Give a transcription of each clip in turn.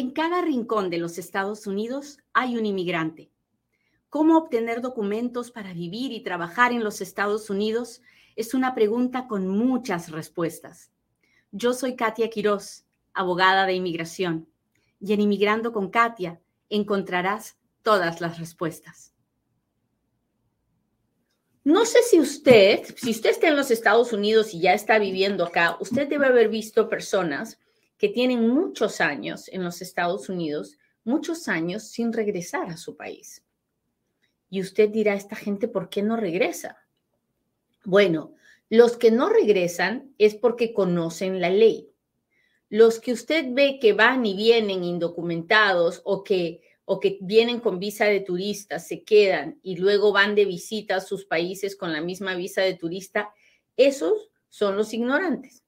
En cada rincón de los Estados Unidos hay un inmigrante. ¿Cómo obtener documentos para vivir y trabajar en los Estados Unidos? Es una pregunta con muchas respuestas. Yo soy Katia Quiroz, abogada de inmigración, y en Inmigrando con Katia encontrarás todas las respuestas. No sé si usted, si usted está en los Estados Unidos y ya está viviendo acá, usted debe haber visto personas que tienen muchos años en los Estados Unidos, muchos años sin regresar a su país. Y usted dirá, esta gente, ¿por qué no regresa? Bueno, los que no regresan es porque conocen la ley. Los que usted ve que van y vienen indocumentados o que, o que vienen con visa de turista, se quedan y luego van de visita a sus países con la misma visa de turista, esos son los ignorantes.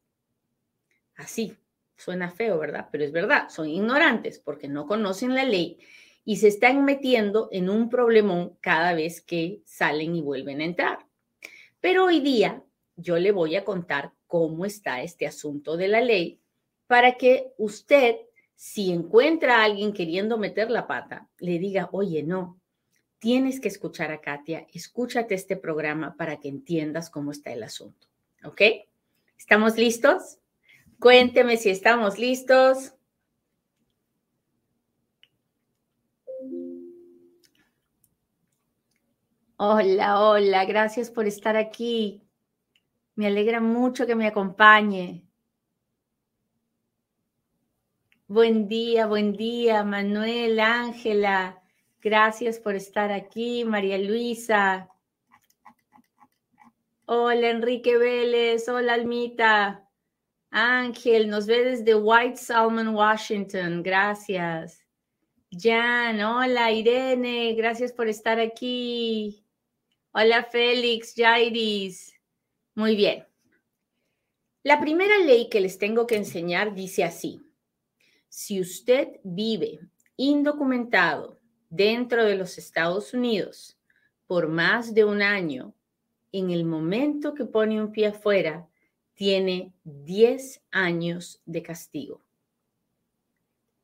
Así, Suena feo, ¿verdad? Pero es verdad, son ignorantes porque no conocen la ley y se están metiendo en un problemón cada vez que salen y vuelven a entrar. Pero hoy día yo le voy a contar cómo está este asunto de la ley para que usted, si encuentra a alguien queriendo meter la pata, le diga, oye, no, tienes que escuchar a Katia, escúchate este programa para que entiendas cómo está el asunto. ¿Ok? ¿Estamos listos? Cuénteme si estamos listos. Hola, hola, gracias por estar aquí. Me alegra mucho que me acompañe. Buen día, buen día, Manuel, Ángela. Gracias por estar aquí, María Luisa. Hola, Enrique Vélez. Hola, Almita. Ángel, nos ve desde White Salmon, Washington. Gracias. Jan, hola Irene, gracias por estar aquí. Hola Félix, Jairis. Muy bien. La primera ley que les tengo que enseñar dice así. Si usted vive indocumentado dentro de los Estados Unidos por más de un año, en el momento que pone un pie afuera, tiene 10 años de castigo.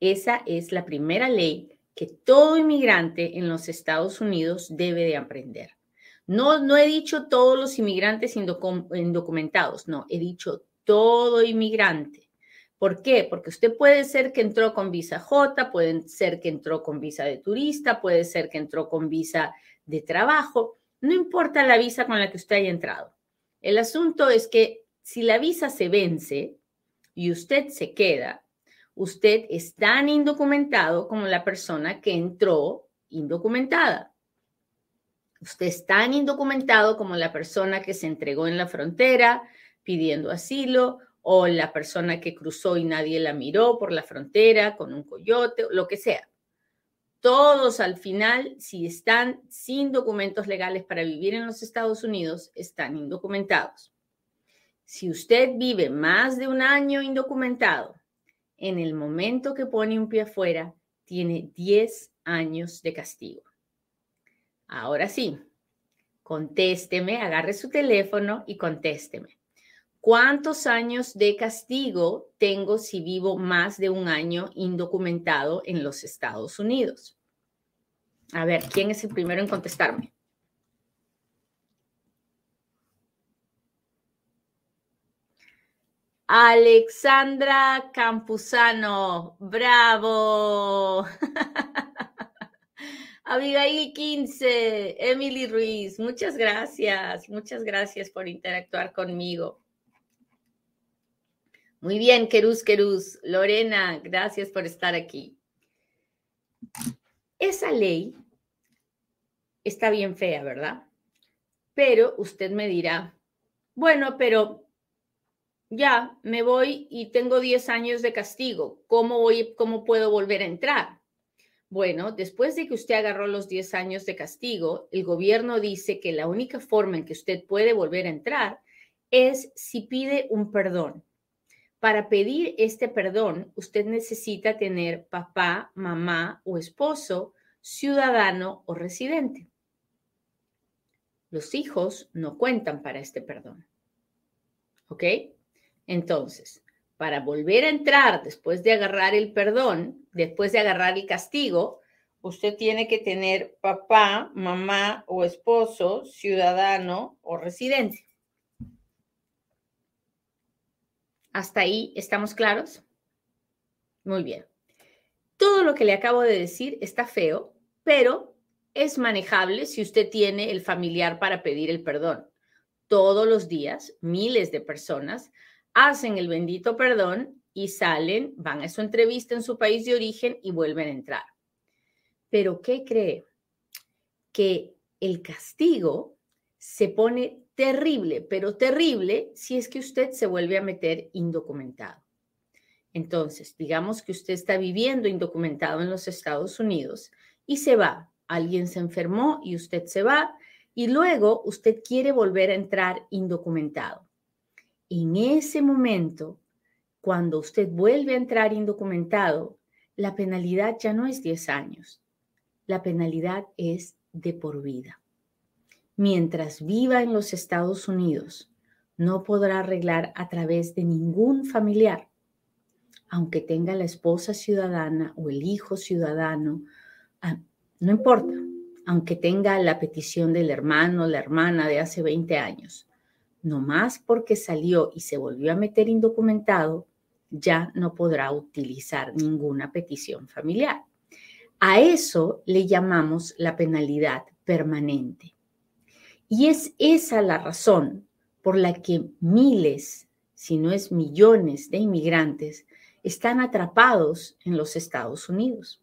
Esa es la primera ley que todo inmigrante en los Estados Unidos debe de aprender. No, no he dicho todos los inmigrantes indocumentados, no, he dicho todo inmigrante. ¿Por qué? Porque usted puede ser que entró con visa J, puede ser que entró con visa de turista, puede ser que entró con visa de trabajo, no importa la visa con la que usted haya entrado. El asunto es que si la visa se vence y usted se queda, usted es tan indocumentado como la persona que entró indocumentada. Usted es tan indocumentado como la persona que se entregó en la frontera pidiendo asilo o la persona que cruzó y nadie la miró por la frontera con un coyote, lo que sea. Todos al final, si están sin documentos legales para vivir en los Estados Unidos, están indocumentados. Si usted vive más de un año indocumentado, en el momento que pone un pie afuera, tiene 10 años de castigo. Ahora sí, contésteme, agarre su teléfono y contésteme. ¿Cuántos años de castigo tengo si vivo más de un año indocumentado en los Estados Unidos? A ver, ¿quién es el primero en contestarme? Alexandra Campuzano, bravo. Abigail 15, Emily Ruiz, muchas gracias, muchas gracias por interactuar conmigo. Muy bien, Querús, Querús. Lorena, gracias por estar aquí. Esa ley está bien fea, ¿verdad? Pero usted me dirá, bueno, pero ya me voy y tengo 10 años de castigo. ¿Cómo, voy, ¿Cómo puedo volver a entrar? Bueno, después de que usted agarró los 10 años de castigo, el gobierno dice que la única forma en que usted puede volver a entrar es si pide un perdón. Para pedir este perdón, usted necesita tener papá, mamá o esposo, ciudadano o residente. Los hijos no cuentan para este perdón. ¿Ok? Entonces, para volver a entrar después de agarrar el perdón, después de agarrar el castigo, usted tiene que tener papá, mamá o esposo, ciudadano o residente. ¿Hasta ahí estamos claros? Muy bien. Todo lo que le acabo de decir está feo, pero es manejable si usted tiene el familiar para pedir el perdón. Todos los días, miles de personas hacen el bendito perdón y salen, van a su entrevista en su país de origen y vuelven a entrar. Pero ¿qué cree? Que el castigo se pone terrible, pero terrible si es que usted se vuelve a meter indocumentado. Entonces, digamos que usted está viviendo indocumentado en los Estados Unidos y se va. Alguien se enfermó y usted se va y luego usted quiere volver a entrar indocumentado. En ese momento, cuando usted vuelve a entrar indocumentado, la penalidad ya no es 10 años, la penalidad es de por vida. Mientras viva en los Estados Unidos, no podrá arreglar a través de ningún familiar, aunque tenga la esposa ciudadana o el hijo ciudadano, ah, no importa, aunque tenga la petición del hermano la hermana de hace 20 años. No más porque salió y se volvió a meter indocumentado, ya no podrá utilizar ninguna petición familiar. A eso le llamamos la penalidad permanente. Y es esa la razón por la que miles, si no es millones de inmigrantes están atrapados en los Estados Unidos.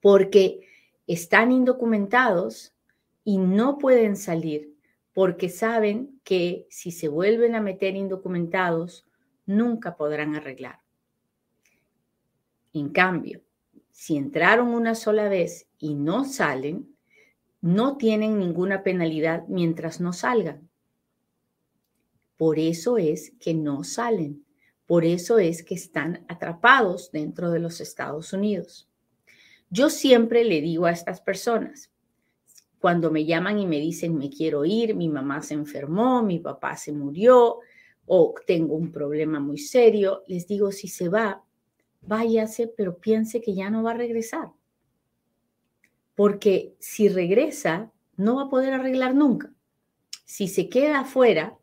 Porque están indocumentados y no pueden salir porque saben que si se vuelven a meter indocumentados, nunca podrán arreglar. En cambio, si entraron una sola vez y no salen, no tienen ninguna penalidad mientras no salgan. Por eso es que no salen. Por eso es que están atrapados dentro de los Estados Unidos. Yo siempre le digo a estas personas, cuando me llaman y me dicen, me quiero ir, mi mamá se enfermó, mi papá se murió o tengo un problema muy serio, les digo, si se va, váyase, pero piense que ya no va a regresar. Porque si regresa, no va a poder arreglar nunca. Si se queda afuera,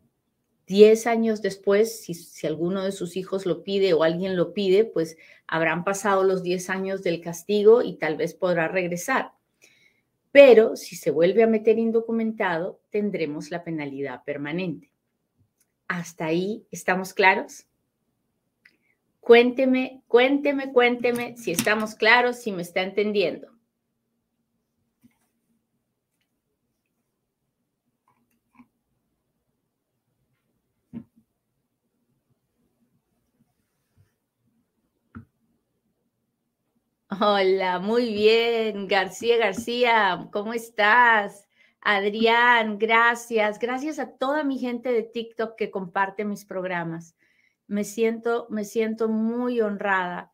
10 años después, si, si, alguno de sus hijos lo pide o alguien lo pide, pues habrán pasado los 10 años del castigo y tal vez podrá regresar. Pero si se vuelve a meter indocumentado, tendremos la penalidad permanente. ¿Hasta ahí estamos claros? Cuénteme, cuénteme, cuénteme si estamos claros, si me está entendiendo. Hola, muy bien. García García, ¿cómo estás? Adrián, gracias. Gracias a toda mi gente de TikTok que comparte mis programas. Me siento, me siento muy honrada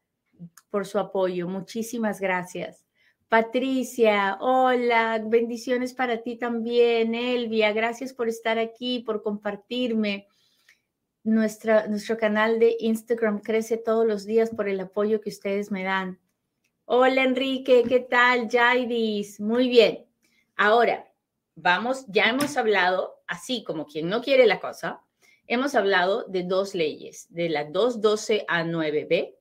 por su apoyo. Muchísimas gracias. Patricia, hola, bendiciones para ti también. Elvia, gracias por estar aquí, por compartirme. Nuestra, nuestro canal de Instagram crece todos los días por el apoyo que ustedes me dan. Hola Enrique, ¿qué tal? Jaidis, muy bien. Ahora, vamos, ya hemos hablado, así como quien no quiere la cosa, hemos hablado de dos leyes, de la 212A9B,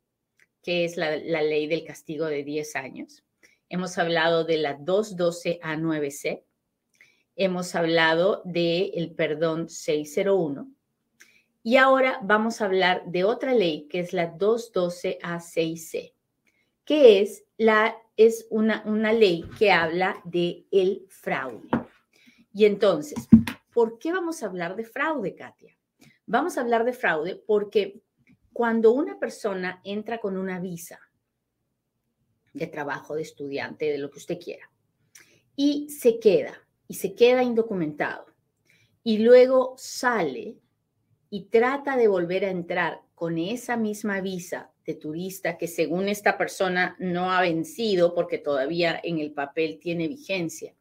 que es la, ley del castigo de 10 años. Hemos hablado de la 212A9C. Hemos hablado del el perdón 601. Y ahora vamos a hablar de otra ley que es la 212A6C, que es, la, es una, una ley que habla de el fraude. Y entonces, ¿por qué vamos a hablar de fraude, Katia? Vamos a hablar de fraude porque cuando una persona entra con una visa de trabajo, de estudiante, de lo que usted quiera, y se queda, y se queda indocumentado, y luego sale y trata de volver a entrar con esa misma visa de turista que según esta persona no ha vencido porque todavía en el papel tiene vigencia.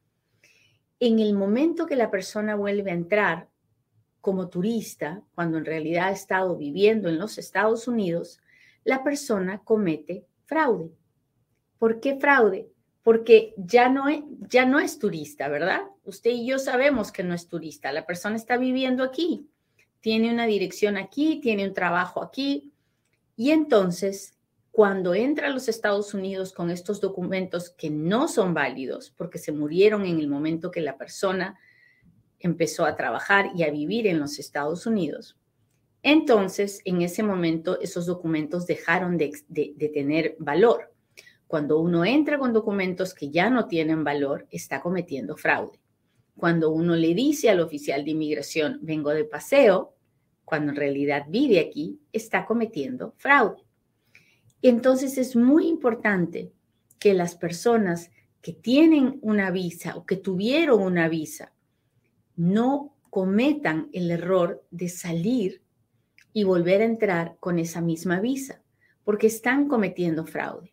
En el momento que la persona vuelve a entrar, como turista, cuando en realidad ha estado viviendo en los Estados Unidos, la persona comete Fraude. ¿Por qué fraude? Porque ya no, es, ya no es turista, ¿verdad? Usted y yo sabemos que no es turista. La persona está viviendo aquí, tiene una dirección aquí, tiene un trabajo aquí. Y entonces, cuando entra a los Estados Unidos con estos documentos que no son válidos, porque se murieron en el momento que la persona empezó a trabajar y a vivir en los Estados Unidos, entonces en ese momento esos documentos dejaron de, tener valor. Cuando uno entra con documentos que ya no tienen valor, está cometiendo fraude. Cuando uno le dice al oficial de inmigración, vengo de paseo, cuando en realidad vive aquí, está cometiendo fraude. Entonces es muy importante que las personas que tienen una visa o que tuvieron una visa no cometan el error de salir y volver a entrar con esa misma visa, porque están cometiendo fraude.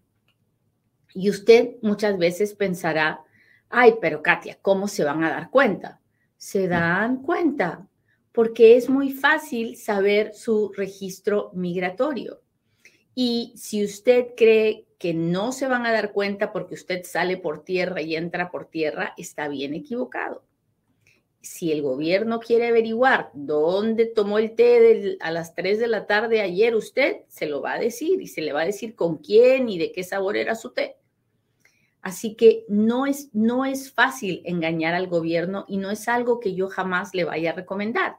Y usted muchas veces pensará, ay, pero Katia, ¿cómo se van a dar cuenta? Se dan cuenta porque es muy fácil saber su registro migratorio. Y si usted cree que no se van a dar cuenta porque usted sale por tierra y entra por tierra, está bien equivocado si el gobierno quiere averiguar dónde tomó el té a las 3 de la tarde ayer usted, se lo va a decir y se le va a decir con quién y de qué sabor era su té. Así que no es, no es fácil engañar al gobierno y no es algo que yo jamás le vaya a recomendar.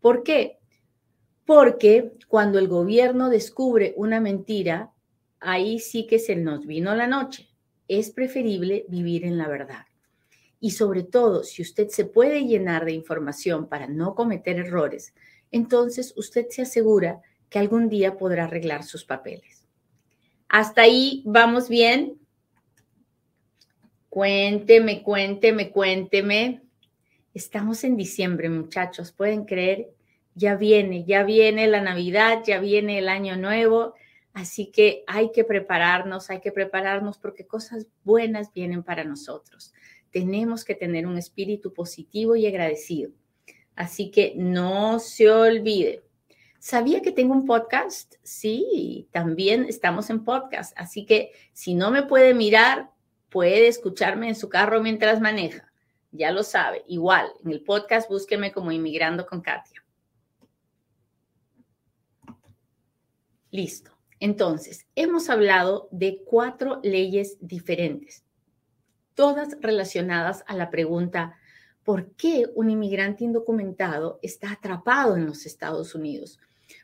¿Por qué? Porque cuando el gobierno descubre una mentira, ahí sí que se nos vino la noche. Es preferible vivir en la verdad. Y sobre todo, si usted se puede llenar de información para no cometer errores, entonces usted se asegura que algún día podrá arreglar sus papeles. Hasta ahí vamos bien. Cuénteme, cuénteme, cuénteme. Estamos en diciembre, muchachos, pueden creer, ya viene, ya viene la Navidad, ya viene el año nuevo, así que hay que prepararnos, hay que prepararnos porque cosas buenas vienen para nosotros tenemos que tener un espíritu positivo y agradecido. Así que no se olvide. ¿Sabía que tengo un podcast? Sí, también estamos en podcast. Así que si no me puede mirar, puede escucharme en su carro mientras maneja. Ya lo sabe. Igual, en el podcast búsqueme como Inmigrando con Katia. Listo. Entonces, hemos hablado de cuatro leyes diferentes todas relacionadas a la pregunta, ¿por qué un inmigrante indocumentado está atrapado en los Estados Unidos?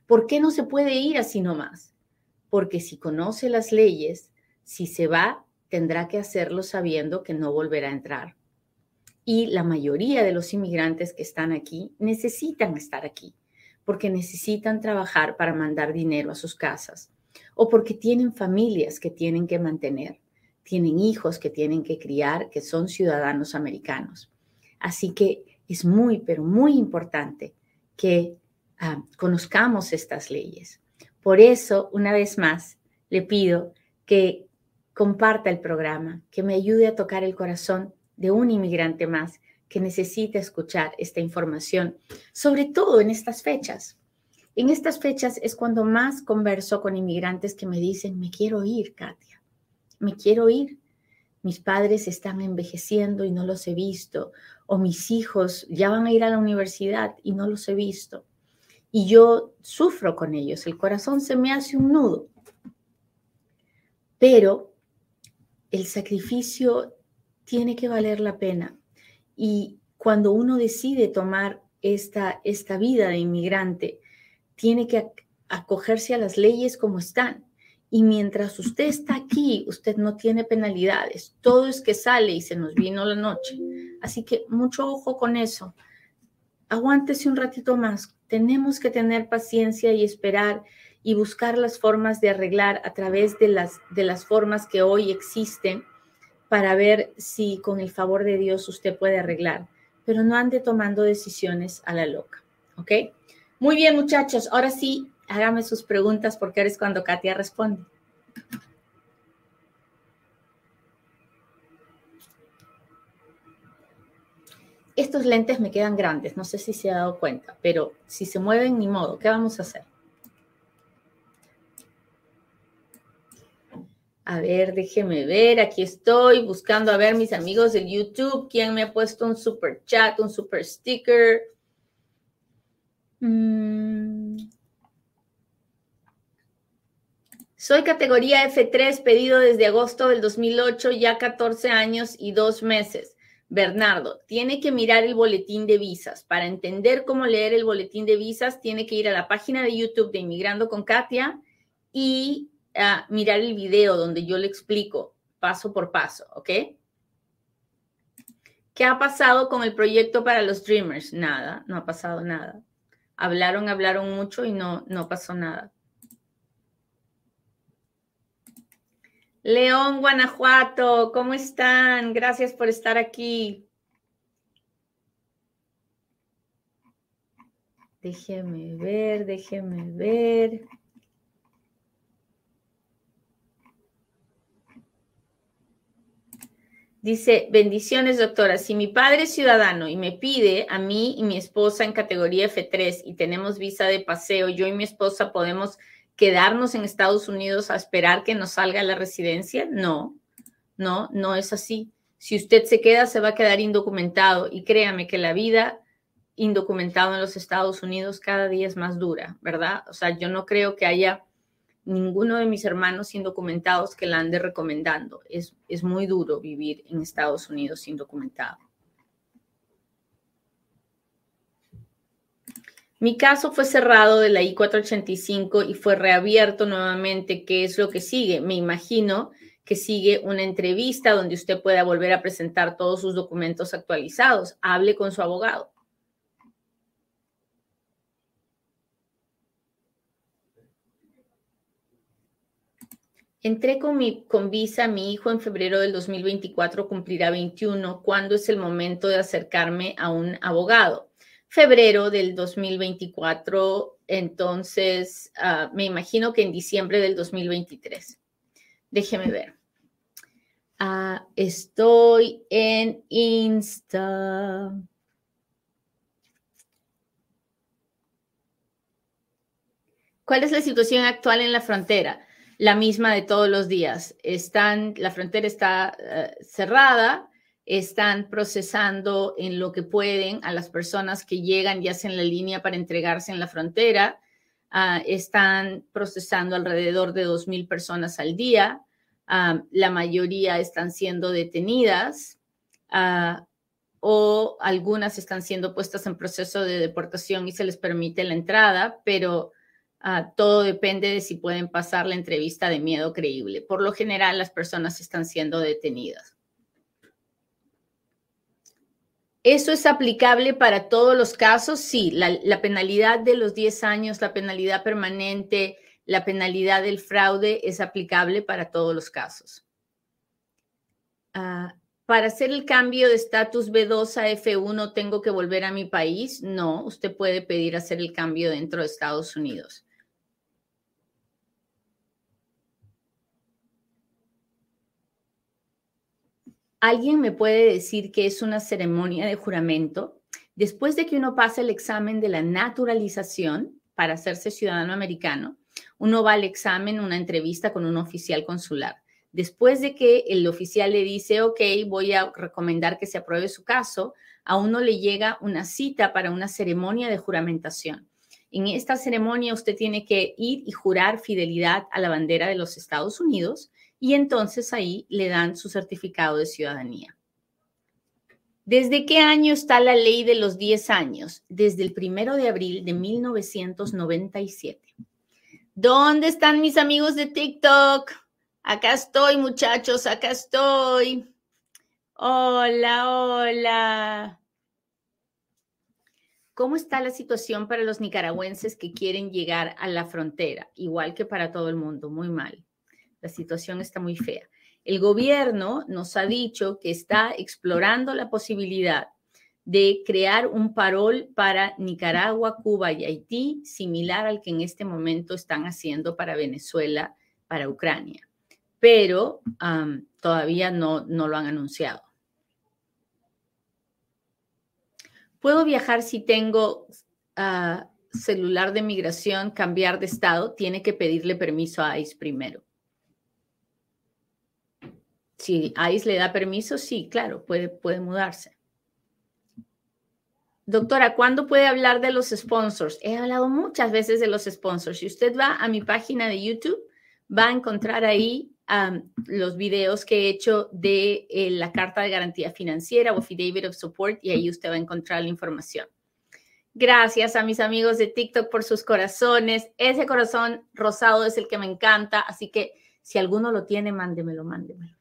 ¿Por qué no se puede ir así nomás? Porque si conoce las leyes, si se va, tendrá que hacerlo sabiendo que no volverá a entrar. Y la mayoría de los inmigrantes que están aquí necesitan estar aquí, porque necesitan trabajar para mandar dinero a sus casas o porque tienen familias que tienen que mantener tienen hijos que tienen que criar, que son ciudadanos americanos. Así que es muy, pero muy importante que ah, conozcamos estas leyes. Por eso, una vez más, le pido que comparta el programa, que me ayude a tocar el corazón de un inmigrante más que necesita escuchar esta información, sobre todo en estas fechas. En estas fechas es cuando más converso con inmigrantes que me dicen, me quiero ir, Katia me quiero ir. Mis padres están envejeciendo y no los he visto. O mis hijos ya van a ir a la universidad y no los he visto. Y yo sufro con ellos. El corazón se me hace un nudo. Pero el sacrificio tiene que valer la pena. Y cuando uno decide tomar esta, esta vida de inmigrante, tiene que acogerse a las leyes como están y mientras usted está aquí, usted no tiene penalidades. Todo es que sale y se nos vino la noche. Así que mucho ojo con eso. Aguántese un ratito más. Tenemos que tener paciencia y esperar y buscar las formas de arreglar a través de las, de las formas que hoy existen para ver si con el favor de Dios usted puede arreglar. Pero no ande tomando decisiones a la loca. ¿Ok? Muy bien, muchachos. Ahora sí, hágame sus preguntas porque ahora es cuando Katia responde. Estos lentes me quedan grandes, no sé si se ha dado cuenta, pero si se mueven, ni modo, ¿qué vamos a hacer? A ver, déjeme ver, aquí estoy buscando a ver mis amigos de YouTube, quién me ha puesto un super chat, un super sticker. Mm. Soy categoría F3, pedido desde agosto del 2008, ya 14 años y dos meses. Bernardo, tiene que mirar el boletín de visas. Para entender cómo leer el boletín de visas, tiene que ir a la página de YouTube de Inmigrando con Katia y a mirar el video donde yo le explico paso por paso, ¿ok? ¿Qué ha pasado con el proyecto para los Dreamers? Nada, no ha pasado nada. Hablaron, hablaron mucho y no, no pasó nada. León, Guanajuato, ¿cómo están? Gracias por estar aquí. Déjeme ver, déjeme ver. Dice, bendiciones doctora, si mi padre es ciudadano y me pide a mí y mi esposa en categoría F3 y tenemos visa de paseo, yo y mi esposa podemos quedarnos en Estados Unidos a esperar que nos salga la residencia? No, no, no es así. Si usted se queda, se va a quedar indocumentado y créame que la vida indocumentado en los Estados Unidos cada día es más dura, ¿verdad? O sea, yo no creo que haya ninguno de mis hermanos indocumentados que la ande recomendando. Es, es muy duro vivir en Estados Unidos indocumentado. Mi caso fue cerrado de la I-485 y fue reabierto nuevamente. ¿Qué es lo que sigue? Me imagino que sigue una entrevista donde usted pueda volver a presentar todos sus documentos actualizados. Hable con su abogado. Entré con, mi, con visa, mi hijo en febrero del 2024 cumplirá 21. ¿Cuándo es el momento de acercarme a un abogado? Febrero del 2024, entonces ah, me imagino que en diciembre del 2023. Déjeme ver. Ah, estoy en Insta. ¿Cuál es la situación actual en la frontera? La misma de todos los días. Están, la frontera está eh, cerrada, están procesando en lo que pueden a las personas que llegan y hacen la línea para entregarse en la frontera. Ah, están procesando alrededor de 2.000 personas al día. Ah, la mayoría están siendo detenidas ah, o algunas están siendo puestas en proceso de deportación y se les permite la entrada, pero Ah, todo depende de si pueden pasar la entrevista de miedo creíble. Por lo general, las personas están siendo detenidas. ¿Eso es aplicable para todos los casos? Sí, la, penalidad de los 10 años, la penalidad permanente, la penalidad del fraude es aplicable para todos los casos. Ah, para hacer el cambio de estatus B2 a F1, ¿tengo que volver a mi país? No, usted puede pedir hacer el cambio dentro de Estados Unidos. ¿Alguien me puede decir que es una ceremonia de juramento? Después de que uno pasa el examen de la naturalización para hacerse ciudadano americano, uno va al examen, una entrevista con un oficial consular. Después de que el oficial le dice, ok, voy a recomendar que se apruebe su caso, a uno le llega una cita para una ceremonia de juramentación. En esta ceremonia usted tiene que ir y jurar fidelidad a la bandera de los Estados Unidos y entonces ahí le dan su certificado de ciudadanía. ¿Desde qué año está la ley de los 10 años? Desde el primero de abril de 1997. ¿Dónde están mis amigos de TikTok? Acá estoy, muchachos, acá estoy. Hola, hola. ¿Cómo está la situación para los nicaragüenses que quieren llegar a la frontera? Igual que para todo el mundo, muy mal. La situación está muy fea. El gobierno nos ha dicho que está explorando la posibilidad de crear un parol para Nicaragua, Cuba y Haití, similar al que en este momento están haciendo para Venezuela, para Ucrania. Pero todavía no, no lo han anunciado. ¿Puedo viajar si tengo ah, celular de migración, cambiar de estado? Tiene que pedirle permiso a ICE primero. Si ICE le da permiso, sí, claro, puede, puede mudarse. Doctora, ¿cuándo puede hablar de los sponsors? He hablado muchas veces de los sponsors. Si usted va a mi página de YouTube, va a encontrar ahí los videos que he hecho de eh, la carta de garantía financiera o Affidavit of Support y ahí usted va a encontrar la información. Gracias a mis amigos de TikTok por sus corazones. Ese corazón rosado es el que me encanta, así que si alguno lo tiene, mándemelo, mándemelo.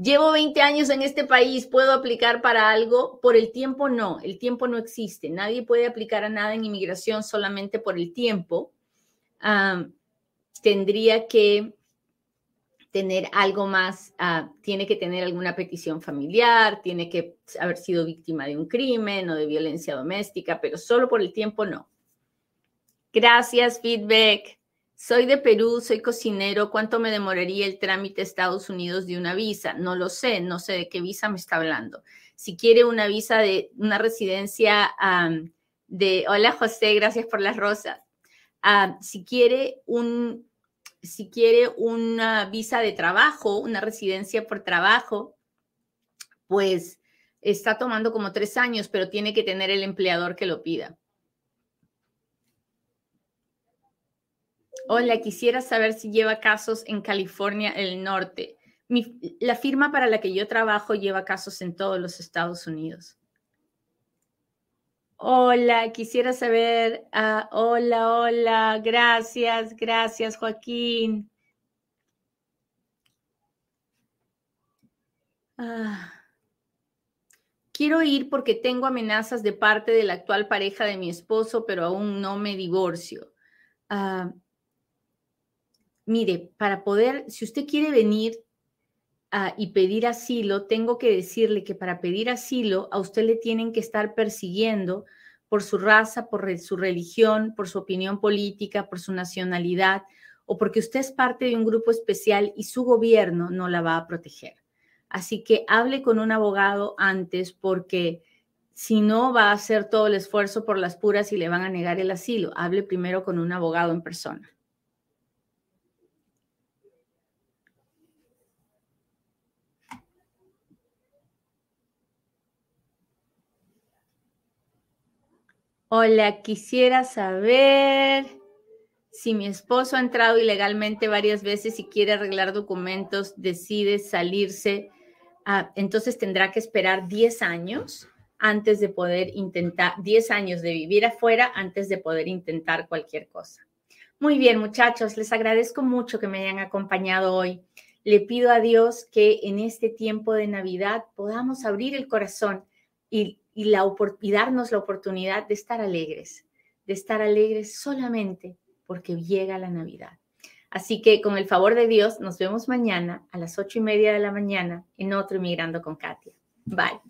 Llevo 20 años en este país, ¿puedo aplicar para algo? Por el tiempo no, el tiempo no existe. Nadie puede aplicar a nada en inmigración solamente por el tiempo. tendría que tener algo más, ah, tiene que tener alguna petición familiar, tiene que haber sido víctima de un crimen o de violencia doméstica, pero solo por el tiempo no. Gracias, feedback. Soy de Perú, soy cocinero. ¿Cuánto me demoraría el trámite a Estados Unidos de una visa? No lo sé, no sé de qué visa me está hablando. Si quiere una visa de una residencia de... Hola José, gracias por las rosas. si quiere un, si quiere una visa de trabajo, una residencia por trabajo, pues está tomando como tres años, pero tiene que tener el empleador que lo pida. Hola, quisiera saber si lleva casos en California, el norte. la firma para la que yo trabajo lleva casos en todos los Estados Unidos. Hola, quisiera saber, ah, hola, hola, gracias, gracias Joaquín. Ah. Quiero ir porque tengo amenazas de parte de la actual pareja de mi esposo, pero aún no me divorcio. Ah, mire, para poder, si usted quiere venir y pedir asilo, tengo que decirle que para pedir asilo a usted le tienen que estar persiguiendo por su raza, por su religión, por su opinión política, por su nacionalidad o porque usted es parte de un grupo especial y su gobierno no la va a proteger. Así que hable con un abogado antes porque si no va a hacer todo el esfuerzo por las puras y le van a negar el asilo. Hable primero con un abogado en persona. Hola, quisiera saber si mi esposo ha entrado ilegalmente varias veces y quiere arreglar documentos, decide salirse, ah, entonces tendrá que esperar 10 años antes de poder intentar, 10 años de vivir afuera antes de poder intentar cualquier cosa. Muy bien, muchachos, les agradezco mucho que me hayan acompañado hoy. Le pido a Dios que en este tiempo de Navidad podamos abrir el corazón y y, la, darnos la oportunidad de estar alegres, de estar alegres solamente porque llega la Navidad. Así que con el favor de Dios, nos vemos mañana a las ocho y media de la mañana en otro Inmigrando con Katia. Bye.